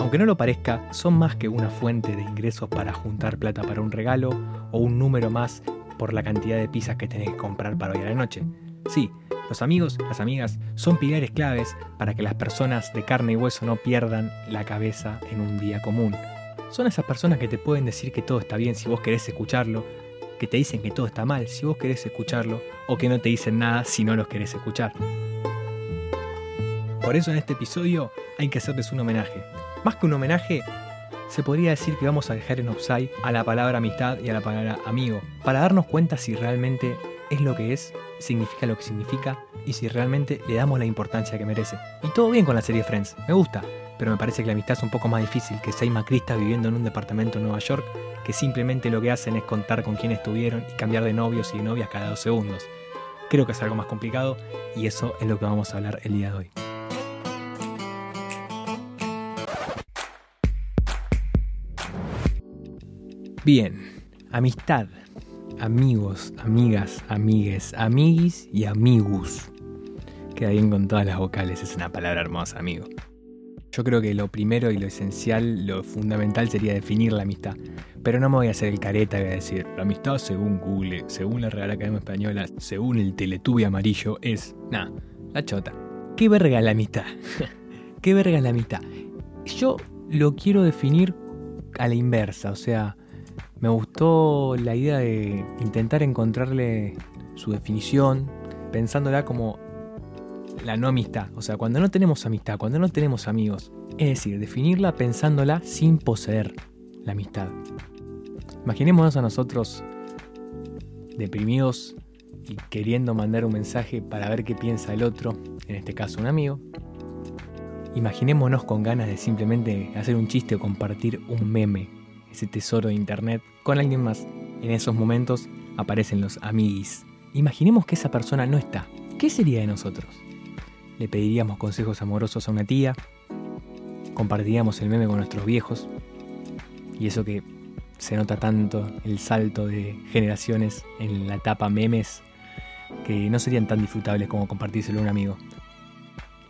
aunque no lo parezca, son más que una fuente de ingresos para juntar plata para un regalo o un número más por la cantidad de pizzas que tenés que comprar para hoy a la noche. Sí, los amigos, las amigas, son pilares claves para que las personas de carne y hueso no pierdan la cabeza en un día común. Son esas personas que te pueden decir que todo está bien si vos querés escucharlo, que te dicen que todo está mal si vos querés escucharlo, o que no te dicen nada si no los querés escuchar. Por eso en este episodio hay que hacerles un homenaje. Más que un homenaje, se podría decir que vamos a dejar en offside a la palabra amistad y a la palabra amigo, para darnos cuenta si realmente es lo que es, significa lo que significa y si realmente le damos la importancia que merece. Y todo bien con la serie Friends, me gusta, pero me parece que la amistad es un poco más difícil que seis macristas viviendo en un departamento en Nueva York que simplemente lo que hacen es contar con quién estuvieron y cambiar de novios y de novias cada dos segundos. Creo que es algo más complicado y eso es lo que vamos a hablar el día de hoy. Bien, amistad, amigos, amigas, amigues, amiguis y amigus. Queda bien con todas las vocales, es una palabra hermosa, amigo. Yo creo que lo primero y lo esencial, lo fundamental sería definir la amistad. Pero no me voy a hacer el careta y voy a decir, la amistad según Google, según la Real Academia Española, según el Teletubby amarillo, es... Nah, la chota. ¿Qué verga la amistad? ¿Qué verga la amistad? Yo lo quiero definir a la inversa, o sea, me gustó la idea de intentar encontrarle su definición, pensándola como la no amistad. O sea, cuando no tenemos amistad, cuando no tenemos amigos. Es decir, definirla pensándola sin poseer la amistad. Imaginémonos a nosotros deprimidos y queriendo mandar un mensaje para ver qué piensa el otro, en este caso un amigo. Imaginémonos con ganas de simplemente hacer un chiste o compartir un meme ese tesoro de internet con alguien más. En esos momentos aparecen los amiguis. Imaginemos que esa persona no está. ¿Qué sería de nosotros? Le pediríamos consejos amorosos a una tía, compartiríamos el meme con nuestros viejos, y eso que se nota tanto el salto de generaciones en la etapa memes, que no serían tan disfrutables como compartírselo a un amigo.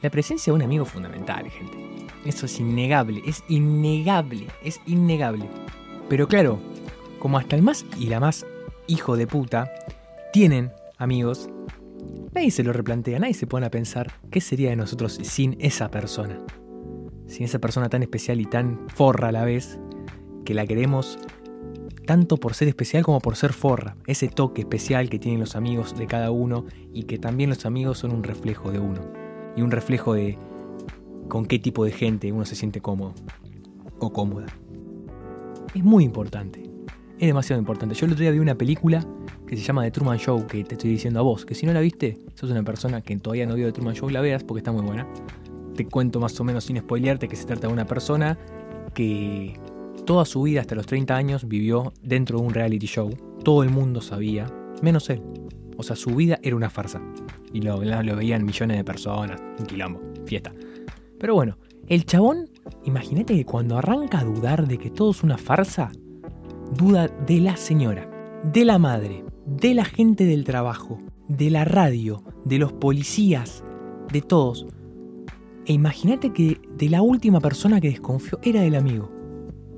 La presencia de un amigo es fundamental, gente. Eso es innegable, es innegable, es innegable. Pero claro, como hasta el más y la más hijo de puta tienen amigos, nadie se lo replantea, nadie se pone a pensar qué sería de nosotros sin esa persona. Sin esa persona tan especial y tan forra a la vez, que la queremos tanto por ser especial como por ser forra. Ese toque especial que tienen los amigos de cada uno y que también los amigos son un reflejo de uno. Y un reflejo de con qué tipo de gente uno se siente cómodo o cómoda es muy importante. Es demasiado importante. Yo el otro día vi una película que se llama The Truman Show, que te estoy diciendo a vos, que si no la viste, sos una persona que todavía no vio The Truman Show, la veas porque está muy buena. Te cuento más o menos sin spoilearte que se trata de una persona que toda su vida hasta los 30 años vivió dentro de un reality show. Todo el mundo sabía, menos él. O sea, su vida era una farsa. Y lo, lo veían millones de personas, un quilombo, fiesta. Pero bueno, el chabón, imagínate que cuando arranca a dudar de que todo es una farsa, duda de la señora, de la madre, de la gente del trabajo, de la radio, de los policías, de todos. E imagínate que de la última persona que desconfió era del amigo.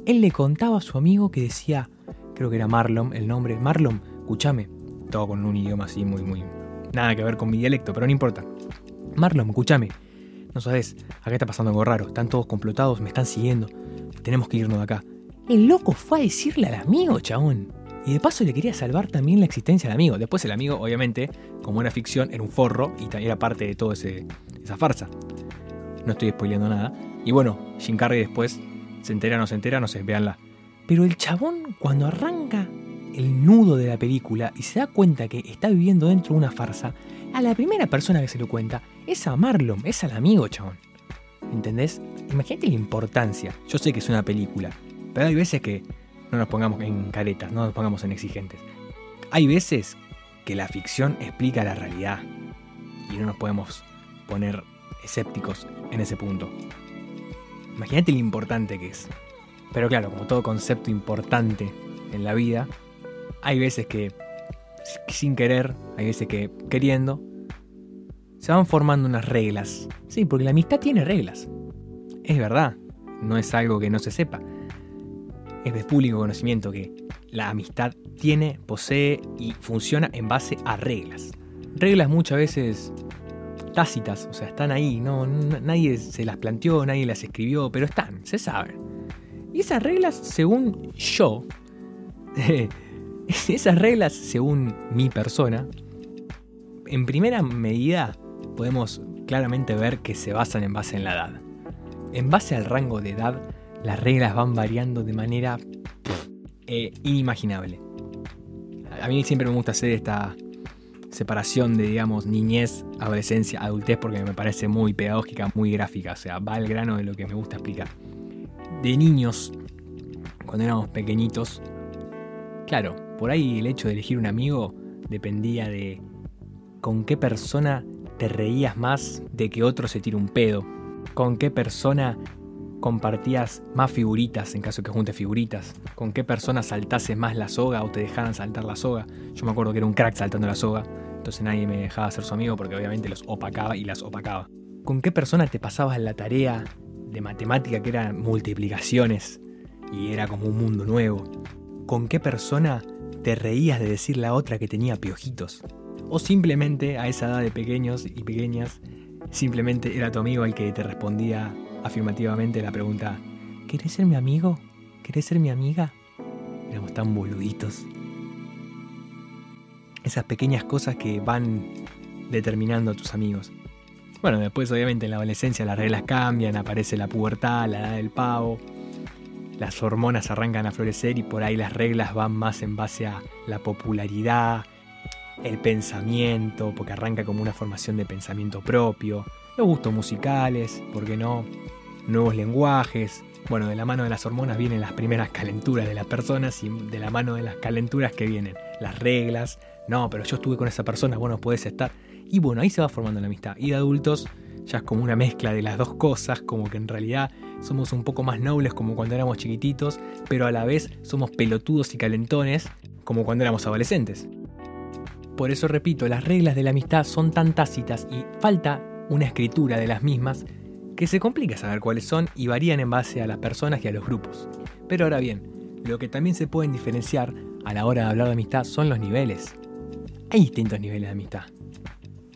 Él le contaba a su amigo que decía, creo que era Marlon, el nombre, Marlon, escúchame, todo con un idioma así muy, muy... Nada que ver con mi dialecto, pero no importa. Marlon, escúchame, no sabes, acá está pasando algo raro. Están todos complotados, me están siguiendo. Tenemos que irnos de acá. El loco fue a decirle al amigo, chabón. Y de paso le quería salvar también la existencia al amigo. Después el amigo, obviamente, como era ficción, era un forro y era parte de toda esa farsa. No estoy spoileando nada. Y bueno, Jim Carrey después se entera, no se entera, no sé, véanla. Pero el chabón, cuando arranca el nudo de la película y se da cuenta que está viviendo dentro de una farsa, a la primera persona que se lo cuenta es a Marlon, es al amigo, chabón. ¿Entendés? Imagínate la importancia. Yo sé que es una película, pero hay veces que no nos pongamos en caretas, no nos pongamos en exigentes. Hay veces que la ficción explica la realidad y no nos podemos poner escépticos en ese punto. Imagínate lo importante que es. Pero claro, como todo concepto importante en la vida, hay veces que sin querer, hay veces que queriendo, se van formando unas reglas. Sí, porque la amistad tiene reglas. Es verdad. no es algo que no se sepa. Es de público conocimiento que la amistad tiene, posee y funciona en base a reglas. Reglas muchas veces tácitas, o sea, están ahí, no, nadie se las planteó, nadie las escribió, pero están, se saben. Y esas reglas, según yo, esas reglas, según mi persona, en primera medida podemos claramente ver que se basan en base en la edad. En base al rango de edad, las reglas van variando de manera eh, inimaginable. A mí siempre me gusta hacer esta separación de, digamos, niñez, adolescencia, adultez, porque me parece muy pedagógica, muy gráfica, o sea, va al grano de lo que me gusta explicar. De niños, cuando éramos pequeñitos, claro, por ahí el hecho de elegir un amigo dependía de con qué persona te reías más de que otro se tire un pedo, con qué persona compartías más figuritas en caso que junte figuritas, con qué persona saltase más la soga o te dejaran saltar la soga. Yo me acuerdo que era un crack saltando la soga, entonces nadie me dejaba ser su amigo porque obviamente los opacaba y las opacaba. ¿Con qué persona te pasabas la tarea de matemática que eran multiplicaciones y era como un mundo nuevo? ¿Con qué persona te reías de decirle a otra que tenía piojitos? O simplemente a esa edad de pequeños y pequeñas, simplemente era tu amigo el que te respondía afirmativamente la pregunta, ¿querés ser mi amigo? ¿Querés ser mi amiga? Éramos tan boluditos esas pequeñas cosas que van determinando a tus amigos. Bueno, después obviamente en la adolescencia las reglas cambian, aparece la pubertad, la edad del pavo, las hormonas arrancan a florecer y por ahí las reglas van más en base a la popularidad, el pensamiento, porque arranca como una formación de pensamiento propio, los gustos musicales, ¿por qué no? Nuevos lenguajes. Bueno, de la mano de las hormonas vienen las primeras calenturas de las personas y de la mano de las calenturas que vienen las reglas, no, pero yo estuve con esa persona, bueno, puedes estar. Y bueno, ahí se va formando la amistad. Y de adultos ya es como una mezcla de las dos cosas, como que en realidad somos un poco más nobles como cuando éramos chiquititos, pero a la vez somos pelotudos y calentones como cuando éramos adolescentes. Por eso repito, las reglas de la amistad son tan tácitas y falta una escritura de las mismas que se complica saber cuáles son y varían en base a las personas y a los grupos. Pero ahora bien, lo que también se pueden diferenciar a la hora de hablar de amistad son los niveles. Hay distintos niveles de amistad.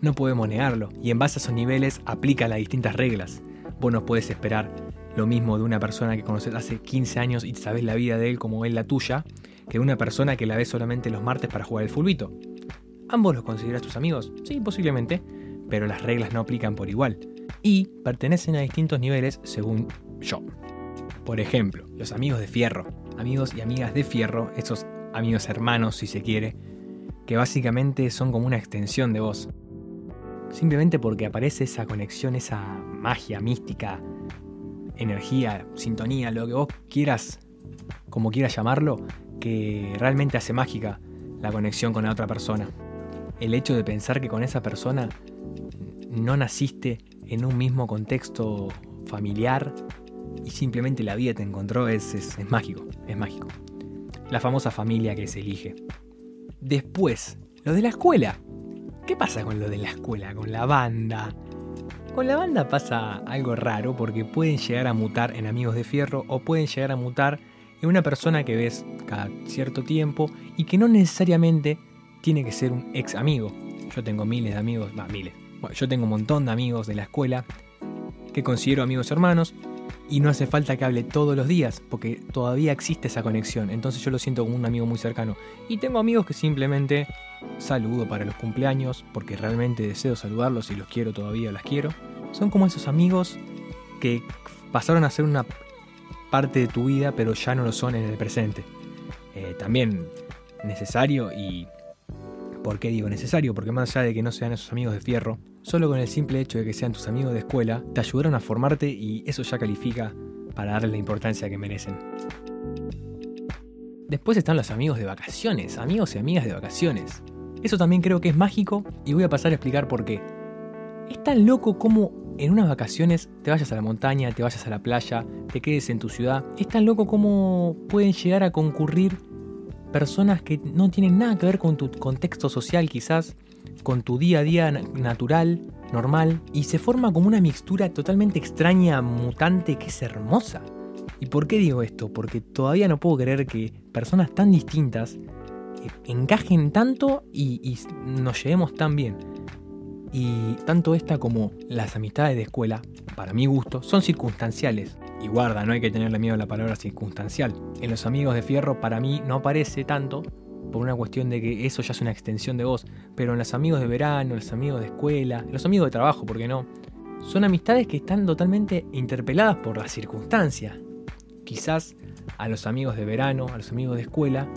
No podemos negarlo, y en base a esos niveles aplica las distintas reglas. Vos no puedes esperar lo mismo de una persona que conoces hace 15 años y sabes la vida de él como él la tuya, que de una persona que la ves solamente los martes para jugar el fulbito. ¿Ambos los consideras tus amigos? Sí, posiblemente, pero las reglas no aplican por igual. Y pertenecen a distintos niveles según yo. Por ejemplo, los amigos de fierro. Amigos y amigas de fierro, esos amigos hermanos si se quiere, que básicamente son como una extensión de vos. Simplemente porque aparece esa conexión, esa magia mística, energía, sintonía, lo que vos quieras, como quieras llamarlo, que realmente hace mágica la conexión con la otra persona. El hecho de pensar que con esa persona no naciste en un mismo contexto familiar y simplemente la vida te encontró es, es, es mágico, es mágico. La famosa familia que se elige. Después, lo de la escuela. ¿Qué pasa con lo de la escuela, con la banda? Con la banda pasa algo raro porque pueden llegar a mutar en amigos de fierro o pueden llegar a mutar en una persona que ves cada cierto tiempo y que no necesariamente tiene que ser un ex amigo. Yo tengo miles de amigos, va, miles. Bueno, yo tengo un montón de amigos de la escuela que considero amigos hermanos y no hace falta que hable todos los días, porque todavía existe esa conexión. Entonces yo lo siento como un amigo muy cercano. Y tengo amigos que simplemente saludo para los cumpleaños, porque realmente deseo saludarlos y los quiero todavía, las quiero. Son como esos amigos que pasaron a ser una parte de tu vida, pero ya no lo son en el presente. Eh, también necesario y... ¿Por qué digo necesario? Porque más allá de que no sean esos amigos de fierro, Solo con el simple hecho de que sean tus amigos de escuela, te ayudaron a formarte y eso ya califica para darle la importancia que merecen. Después están los amigos de vacaciones, amigos y amigas de vacaciones. Eso también creo que es mágico y voy a pasar a explicar por qué. Es tan loco como en unas vacaciones te vayas a la montaña, te vayas a la playa, te quedes en tu ciudad. Es tan loco como pueden llegar a concurrir personas que no tienen nada que ver con tu contexto social quizás con tu día a día natural normal, y se forma como una mixtura totalmente extraña, mutante, que es hermosa. ¿Y por qué digo esto? Porque todavía no puedo creer que personas tan distintas eh, encajen tanto y, y nos llevemos tan bien. Y tanto esta como las amistades de escuela, para mi gusto, son circunstanciales. Y guarda, no hay que tenerle miedo a la palabra circunstancial. En los amigos de fierro para mí no aparece tanto, por una cuestión de que eso ya es una extensión de vos, pero en los amigos de verano, los amigos de escuela, los amigos de trabajo, ¿por qué no? Son amistades que están totalmente interpeladas por las circunstancias. Quizás a los amigos de verano, a los amigos de escuela,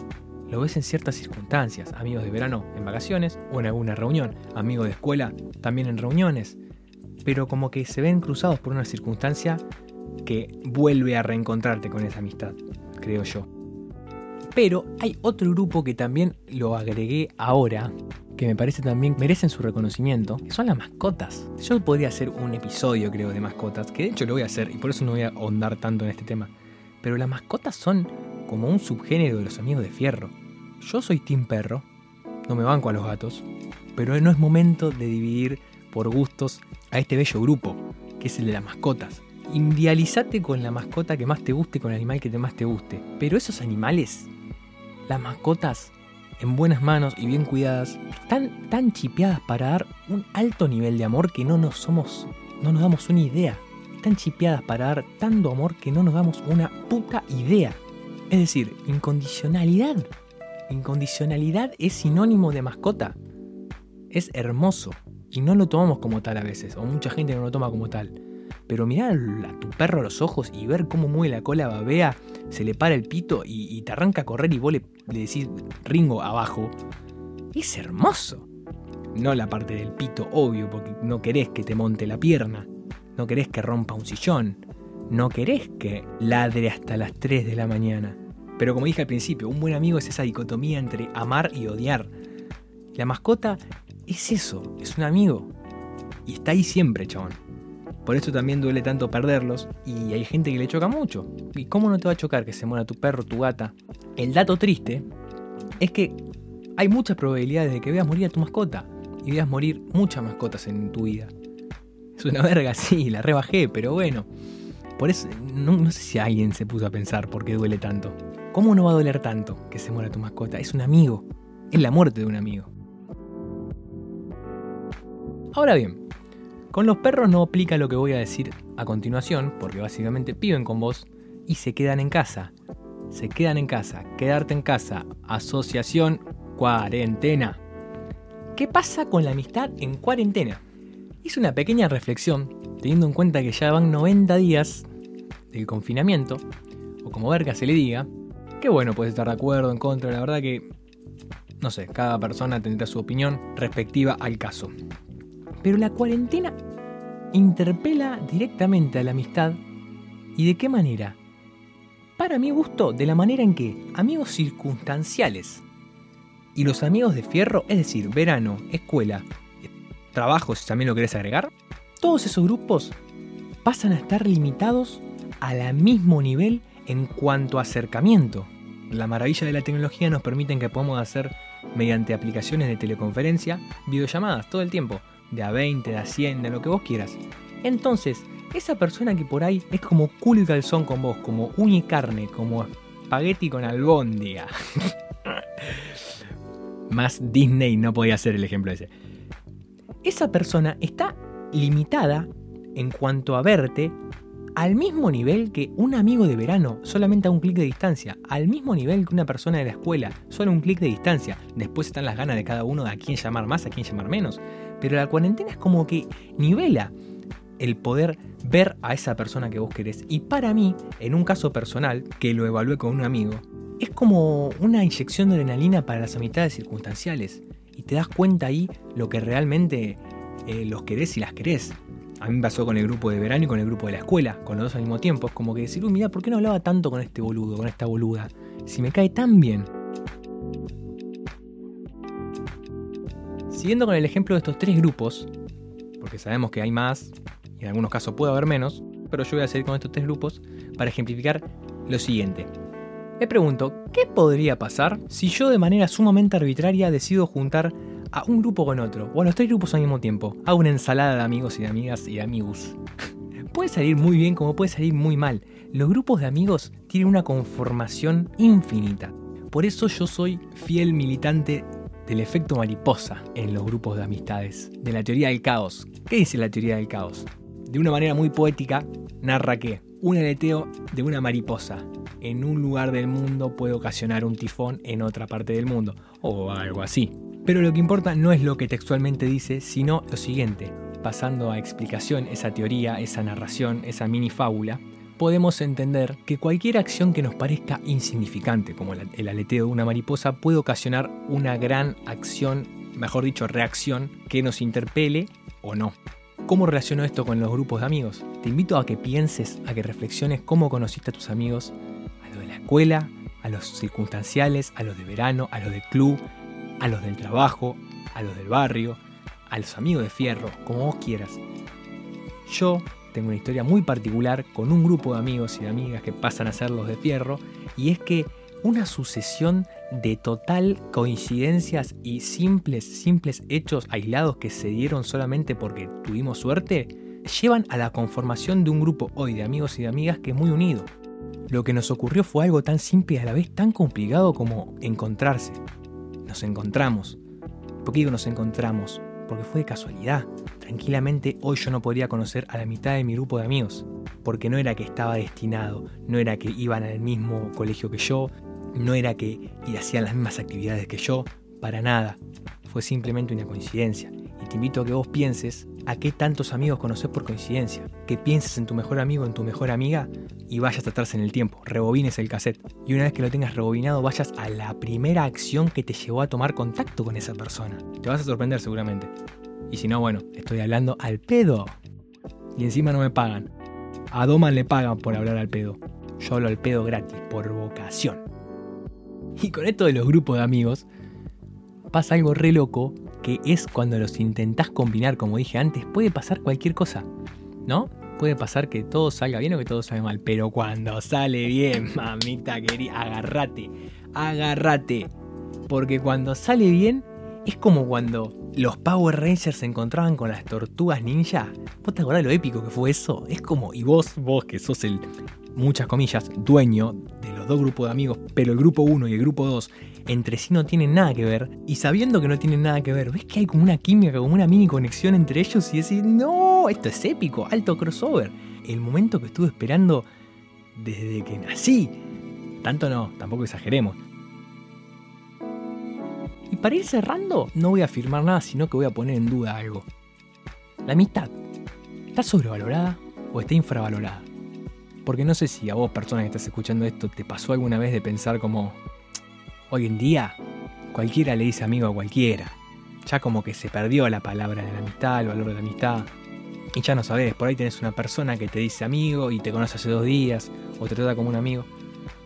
lo ves en ciertas circunstancias. Amigos de verano en vacaciones o en alguna reunión. Amigos de escuela también en reuniones. Pero como que se ven cruzados por una circunstancia que vuelve a reencontrarte con esa amistad, creo yo. Pero hay otro grupo que también lo agregué ahora, que me parece también merecen su reconocimiento, que son las mascotas. Yo podría hacer un episodio, creo, de mascotas, que de hecho lo voy a hacer y por eso no voy a ahondar tanto en este tema. Pero las mascotas son como un subgénero de los amigos de fierro. Yo soy Team Perro, no me banco a los gatos, pero no es momento de dividir por gustos a este bello grupo, que es el de las mascotas. Indializate con la mascota que más te guste, con el animal que más te guste. Pero esos animales, las mascotas, en buenas manos y bien cuidadas, están tan chipeadas para dar un alto nivel de amor que no nos somos, no nos damos una idea. Están chipeadas para dar tanto amor que no nos damos una puta idea. Es decir, incondicionalidad. Incondicionalidad es sinónimo de mascota. Es hermoso. Y no lo tomamos como tal a veces, o mucha gente no lo toma como tal. Pero mirar a tu perro a los ojos y ver cómo mueve la cola babea, se le para el pito y, te arranca a correr y vos le, le decís Ringo abajo, es hermoso. No la parte del pito, obvio, porque no querés que te monte la pierna, no querés que rompa un sillón, no querés que ladre hasta las 3 de la mañana. Pero como dije al principio, un buen amigo es esa dicotomía entre amar y odiar. La mascota es eso, es un amigo. Y está ahí siempre, chabón. Por eso también duele tanto perderlos y hay gente que le choca mucho. ¿Y cómo no te va a chocar que se muera tu perro, tu gata? El dato triste es que hay muchas probabilidades de que veas morir a tu mascota y veas morir muchas mascotas en tu vida. Es una verga, sí, la rebajé, pero bueno. Por eso, no, sé si alguien se puso a pensar por qué duele tanto. ¿Cómo no va a doler tanto que se muera tu mascota? Es un amigo. Es la muerte de un amigo. Ahora bien, con los perros no aplica lo que voy a decir a continuación, porque básicamente viven con vos y se quedan en casa. Se quedan en casa. Quedarte en casa. Asociación cuarentena. ¿Qué pasa con la amistad en cuarentena? Hice una pequeña reflexión, teniendo en cuenta que ya van 90 días del confinamiento, o como verga se le diga, que bueno, puedes estar de acuerdo, en contra, la verdad que, no sé, cada persona tendrá su opinión respectiva al caso. Pero la cuarentena interpela directamente a la amistad y de qué manera. Para mi gusto, de la manera en que amigos circunstanciales y los amigos de fierro, es decir, verano, escuela, trabajo, si también lo querés agregar, todos esos grupos pasan a estar limitados al mismo nivel en cuanto a acercamiento. La maravilla de la tecnología nos permite que podamos hacer mediante aplicaciones de teleconferencia videollamadas todo el tiempo, de a 20, de a 100, de lo que vos quieras. Entonces, esa persona que por ahí es como culo y calzón con vos, como uña carne, como espagueti con albóndiga. Más Disney no podía ser el ejemplo ese. Esa persona está limitada en cuanto a verte al mismo nivel que un amigo de verano, solamente a un clic de distancia, al mismo nivel que una persona de la escuela, solo un clic de distancia. Después están las ganas de cada uno de a quién llamar más, a quién llamar menos. Pero la cuarentena es como que nivela el poder ver a esa persona que vos querés. Y para mí, en un caso personal, que lo evalué con un amigo, es como una inyección de adrenalina para las amistades circunstanciales. Y te das cuenta ahí lo que realmente eh, los querés y las querés. A mí me pasó con el grupo de verano y con el grupo de la escuela, con los dos al mismo tiempo. Es como que decir, uy, mira, ¿por qué no hablaba tanto con este boludo, con esta boluda? Si me cae tan bien. Siguiendo con el ejemplo de estos tres grupos, porque sabemos que hay más, y en algunos casos puede haber menos, pero yo voy a seguir con estos tres grupos para ejemplificar lo siguiente. Me pregunto, ¿qué podría pasar si yo de manera sumamente arbitraria decido juntar a un grupo con otro, o a los tres grupos al mismo tiempo. Hago una ensalada de amigos y de amigas y de amigos. puede salir muy bien como puede salir muy mal. Los grupos de amigos tienen una conformación infinita. Por eso yo soy fiel militante del efecto mariposa en los grupos de amistades, de la teoría del caos. ¿Qué dice la teoría del caos? De una manera muy poética, narra que un aleteo de una mariposa en un lugar del mundo puede ocasionar un tifón en otra parte del mundo, o algo así. Pero lo que importa no es lo que textualmente dice, sino lo siguiente. Pasando a explicación esa teoría, esa narración, esa mini fábula, podemos entender que cualquier acción que nos parezca insignificante, como el aleteo de una mariposa, puede ocasionar una gran acción, mejor dicho, reacción, que nos interpele o no. ¿Cómo relaciono esto con los grupos de amigos? Te invito a que pienses, a que reflexiones cómo conociste a tus amigos, a los de la escuela, a los circunstanciales, a los de verano, a los del club, a los del trabajo, a los del barrio, a los amigos de fierro, como vos quieras. Yo tengo una historia muy particular con un grupo de amigos y de amigas que pasan a ser los de fierro, y es que una sucesión de total coincidencias y simples, simples hechos aislados que se dieron solamente porque tuvimos suerte, llevan a la conformación de un grupo hoy de amigos y de amigas que es muy unido. Lo que nos ocurrió fue algo tan simple y a la vez tan complicado como encontrarse. Nos encontramos. ¿Por qué digo nos encontramos? Porque fue de casualidad. Tranquilamente hoy yo no podría conocer a la mitad de mi grupo de amigos. Porque no era que estaba destinado, no era que iban al mismo colegio que yo, no era que hacían las mismas actividades que yo, para nada. Fue simplemente una coincidencia. Y te invito a que vos pienses a qué tantos amigos conoces por coincidencia. Que pienses en tu mejor amigo, en tu mejor amiga y vayas atrás en el tiempo. Rebobines el cassette. Y una vez que lo tengas rebobinado, vayas a la primera acción que te llevó a tomar contacto con esa persona. Te vas a sorprender seguramente. Y si no, bueno, estoy hablando al pedo. Y encima no me pagan. A Doman le pagan por hablar al pedo. Yo hablo al pedo gratis, por vocación. Y con esto de los grupos de amigos, pasa algo re loco, que es cuando los intentás combinar, como dije antes, puede pasar cualquier cosa, ¿no? Puede pasar que todo salga bien o que todo salga mal, pero cuando sale bien, mamita querida, agárrate, agárrate. Porque cuando sale bien, es como cuando los Power Rangers se encontraban con las tortugas ninja. ¿Vos te acordás lo épico que fue eso? Es como, y vos, vos que sos el, muchas comillas, dueño de los dos grupos de amigos, pero el grupo 1 y el grupo 2 entre sí no tienen nada que ver, y sabiendo que no tienen nada que ver, ves que hay como una química, como una mini conexión entre ellos y decís, no, esto es épico, alto crossover. El momento que estuve esperando desde que nací. Tanto no, tampoco exageremos. Y para ir cerrando, no voy a afirmar nada, sino que voy a poner en duda algo. La amistad, ¿está sobrevalorada o está infravalorada? Porque no sé si a vos, persona que estás escuchando esto, te pasó alguna vez de pensar como, hoy en día, cualquiera le dice amigo a cualquiera. Ya como que se perdió la palabra de la amistad, el valor de la amistad. Y ya no sabes, por ahí tenés una persona que te dice amigo y te conoce hace dos días, o te trata como un amigo.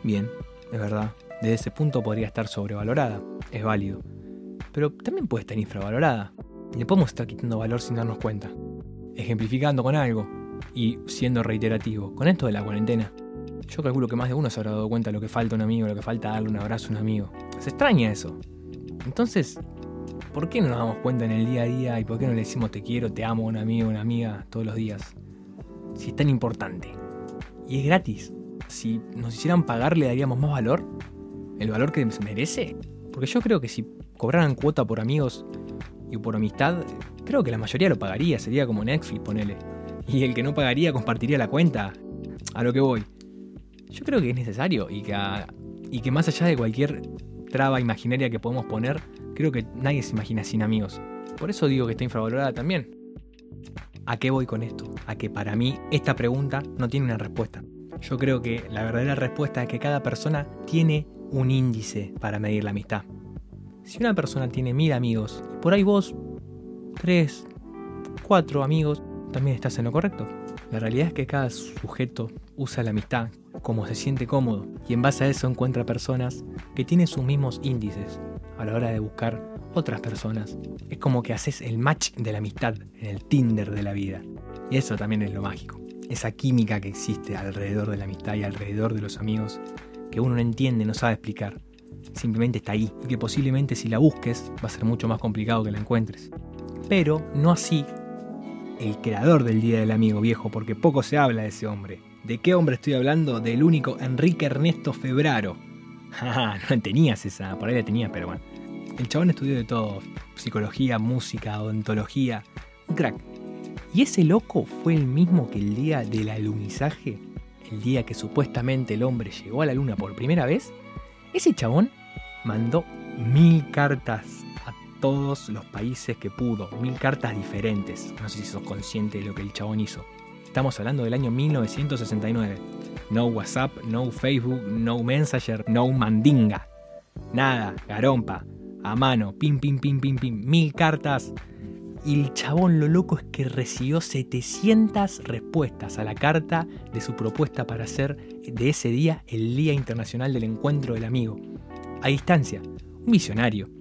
Bien, es verdad, desde ese punto podría estar sobrevalorada, es válido. Pero también puede estar infravalorada. Le podemos estar quitando valor sin darnos cuenta. Ejemplificando con algo, y siendo reiterativo, con esto de la cuarentena, yo calculo que más de uno se habrá dado cuenta de lo que falta un amigo, lo que falta darle un abrazo a un amigo. Se extraña eso. Entonces, ¿por qué no nos damos cuenta en el día a día y por qué no le decimos te quiero, te amo a un amigo, una amiga todos los días? Si es tan importante. Y es gratis. Si nos hicieran pagar, ¿le daríamos más valor? ¿El valor que merece? Porque yo creo que si cobraran cuota por amigos y por amistad, creo que la mayoría lo pagaría. Sería como Netflix, ponele y el que no pagaría compartiría la cuenta. A lo que voy. Yo creo que es necesario y que, y que más allá de cualquier traba imaginaria que podemos poner, creo que nadie se imagina sin amigos. Por eso digo que está infravalorada también. ¿A qué voy con esto? A que para mí esta pregunta no tiene una respuesta. Yo creo que la verdadera respuesta es que cada persona tiene un índice para medir la amistad. Si una persona tiene mil amigos por ahí vos, tres, cuatro amigos, también estás en lo correcto. La realidad es que cada sujeto usa la amistad como se siente cómodo y en base a eso encuentra personas que tienen sus mismos índices a la hora de buscar otras personas. Es como que haces el match de la amistad en el Tinder de la vida. Y eso también es lo mágico. Esa química que existe alrededor de la amistad y alrededor de los amigos que uno no entiende, no sabe explicar. simplemente está ahí y que posiblemente si la busques va a ser mucho más complicado que la encuentres. Pero no así el creador del Día del Amigo Viejo, porque poco se habla de ese hombre. ¿De qué hombre estoy hablando? Del único Enrique Ernesto Febraro. no tenías esa, por ahí la tenías, pero bueno. El chabón estudió de todo, psicología, música, odontología, un crack. ¿Y ese loco fue el mismo que el día del alunizaje? El día que supuestamente el hombre llegó a la luna por primera vez. Ese chabón mandó mil cartas a todos los países que pudo, mil cartas diferentes. No sé si sos consciente de lo que el chabón hizo. Estamos hablando del año 1969. No WhatsApp, no Facebook, no Messenger, no Mandinga. Nada, garompa, a mano, pim, pim, pim, pim, pim, mil cartas. Y el chabón lo loco es que recibió 700 respuestas a la carta de su propuesta para hacer de ese día el Día Internacional del Encuentro del Amigo. A distancia, un visionario.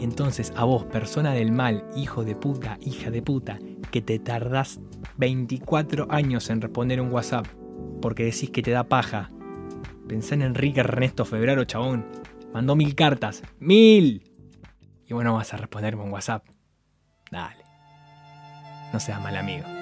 Entonces a vos, persona del mal, hijo de puta, hija de puta, que te tardás 24 años en responder un WhatsApp porque decís que te da paja. Pensá en Enrique Ernesto Febrero, chabón. Mandó mil cartas. ¡Mil! Y bueno, vas a responderme un WhatsApp. Dale. No seas mal amigo.